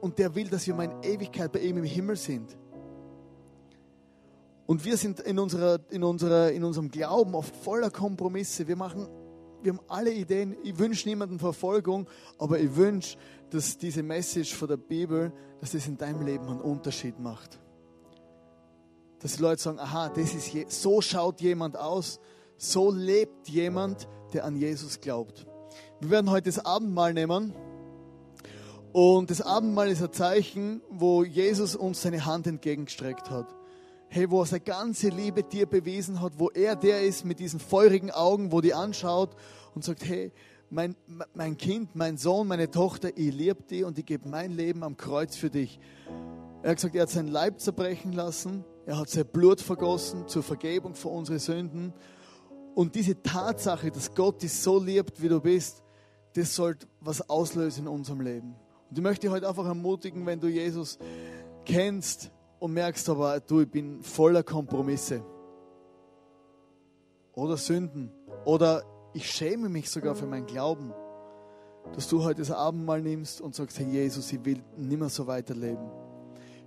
C: und der will, dass wir mal in Ewigkeit bei ihm im Himmel sind. Und wir sind in, unserer, in, unserer, in unserem Glauben oft voller Kompromisse. Wir machen, wir haben alle Ideen. Ich wünsche niemanden Verfolgung, aber ich wünsche, dass diese Message von der Bibel, dass das in deinem Leben einen Unterschied macht. Dass die Leute sagen, aha, das ist je, so schaut jemand aus, so lebt jemand, der an Jesus glaubt. Wir werden heute das Abendmahl nehmen. Und das Abendmahl ist ein Zeichen, wo Jesus uns seine Hand entgegengestreckt hat hey, wo er seine ganze Liebe dir bewiesen hat, wo er der ist mit diesen feurigen Augen, wo die anschaut und sagt, hey, mein, mein Kind, mein Sohn, meine Tochter, ich liebe dich und ich gebe mein Leben am Kreuz für dich. Er hat gesagt, er hat sein Leib zerbrechen lassen, er hat sein Blut vergossen zur Vergebung für unsere Sünden. Und diese Tatsache, dass Gott dich so liebt, wie du bist, das sollte was auslösen in unserem Leben. Und ich möchte dich heute einfach ermutigen, wenn du Jesus kennst, und merkst aber, du, ich bin voller Kompromisse oder Sünden oder ich schäme mich sogar für meinen Glauben, dass du heute das Abendmahl nimmst und sagst, Herr Jesus, ich will nimmer so weiterleben.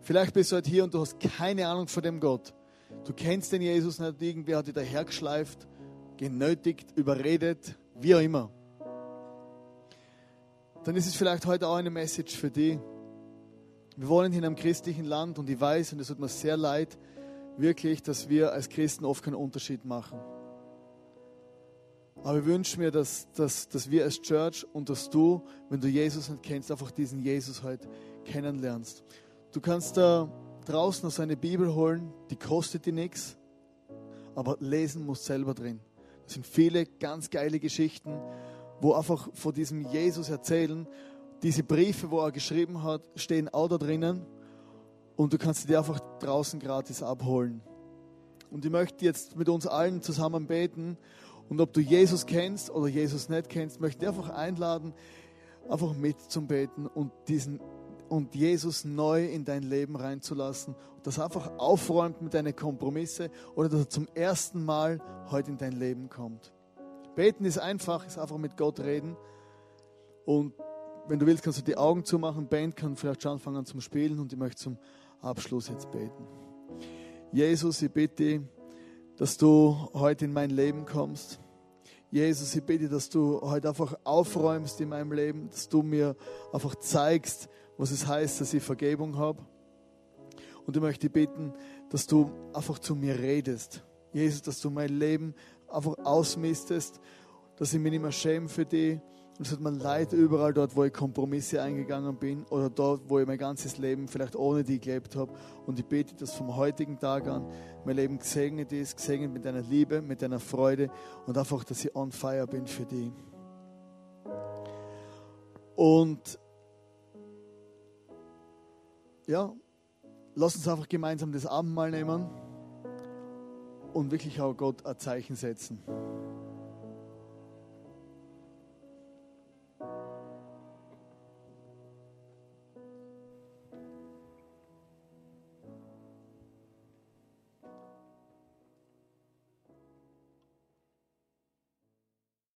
C: Vielleicht bist du heute hier und du hast keine Ahnung von dem Gott. Du kennst den Jesus nicht, irgendwer hat dich dahergeschleift, genötigt, überredet, wie auch immer. Dann ist es vielleicht heute auch eine Message für dich wir wohnen in einem christlichen Land und ich weiß, und es tut mir sehr leid, wirklich, dass wir als Christen oft keinen Unterschied machen. Aber ich wünsche mir, dass, dass, dass wir als Church und dass du, wenn du Jesus nicht kennst, einfach diesen Jesus heute kennenlernst. Du kannst da draußen noch so eine Bibel holen, die kostet dir nichts, aber lesen musst selber drin. Das sind viele ganz geile Geschichten, wo einfach von diesem Jesus erzählen diese Briefe, wo er geschrieben hat, stehen auch da drinnen und du kannst sie dir einfach draußen gratis abholen. Und ich möchte jetzt mit uns allen zusammen beten und ob du Jesus kennst oder Jesus nicht kennst, möchte ich einfach einladen, einfach mit zum Beten und diesen und Jesus neu in dein Leben reinzulassen, dass er einfach aufräumt mit deinen Kompromisse oder dass er zum ersten Mal heute in dein Leben kommt. Beten ist einfach, ist einfach mit Gott reden und wenn du willst, kannst du die Augen zumachen. Band kann vielleicht schon anfangen zum Spielen und ich möchte zum Abschluss jetzt beten. Jesus, ich bitte, dass du heute in mein Leben kommst. Jesus, ich bitte, dass du heute einfach aufräumst in meinem Leben, dass du mir einfach zeigst, was es heißt, dass ich Vergebung habe. Und ich möchte bitten, dass du einfach zu mir redest. Jesus, dass du mein Leben einfach ausmistest, dass ich mich nicht mehr schäme für dich, und es tut mir leid überall dort, wo ich Kompromisse eingegangen bin oder dort, wo ich mein ganzes Leben vielleicht ohne die gelebt habe. Und ich bete, dass vom heutigen Tag an mein Leben gesegnet ist, gesegnet mit deiner Liebe, mit deiner Freude und einfach, dass ich on fire bin für dich. Und ja, lass uns einfach gemeinsam das Abendmahl nehmen und wirklich auch Gott ein Zeichen setzen.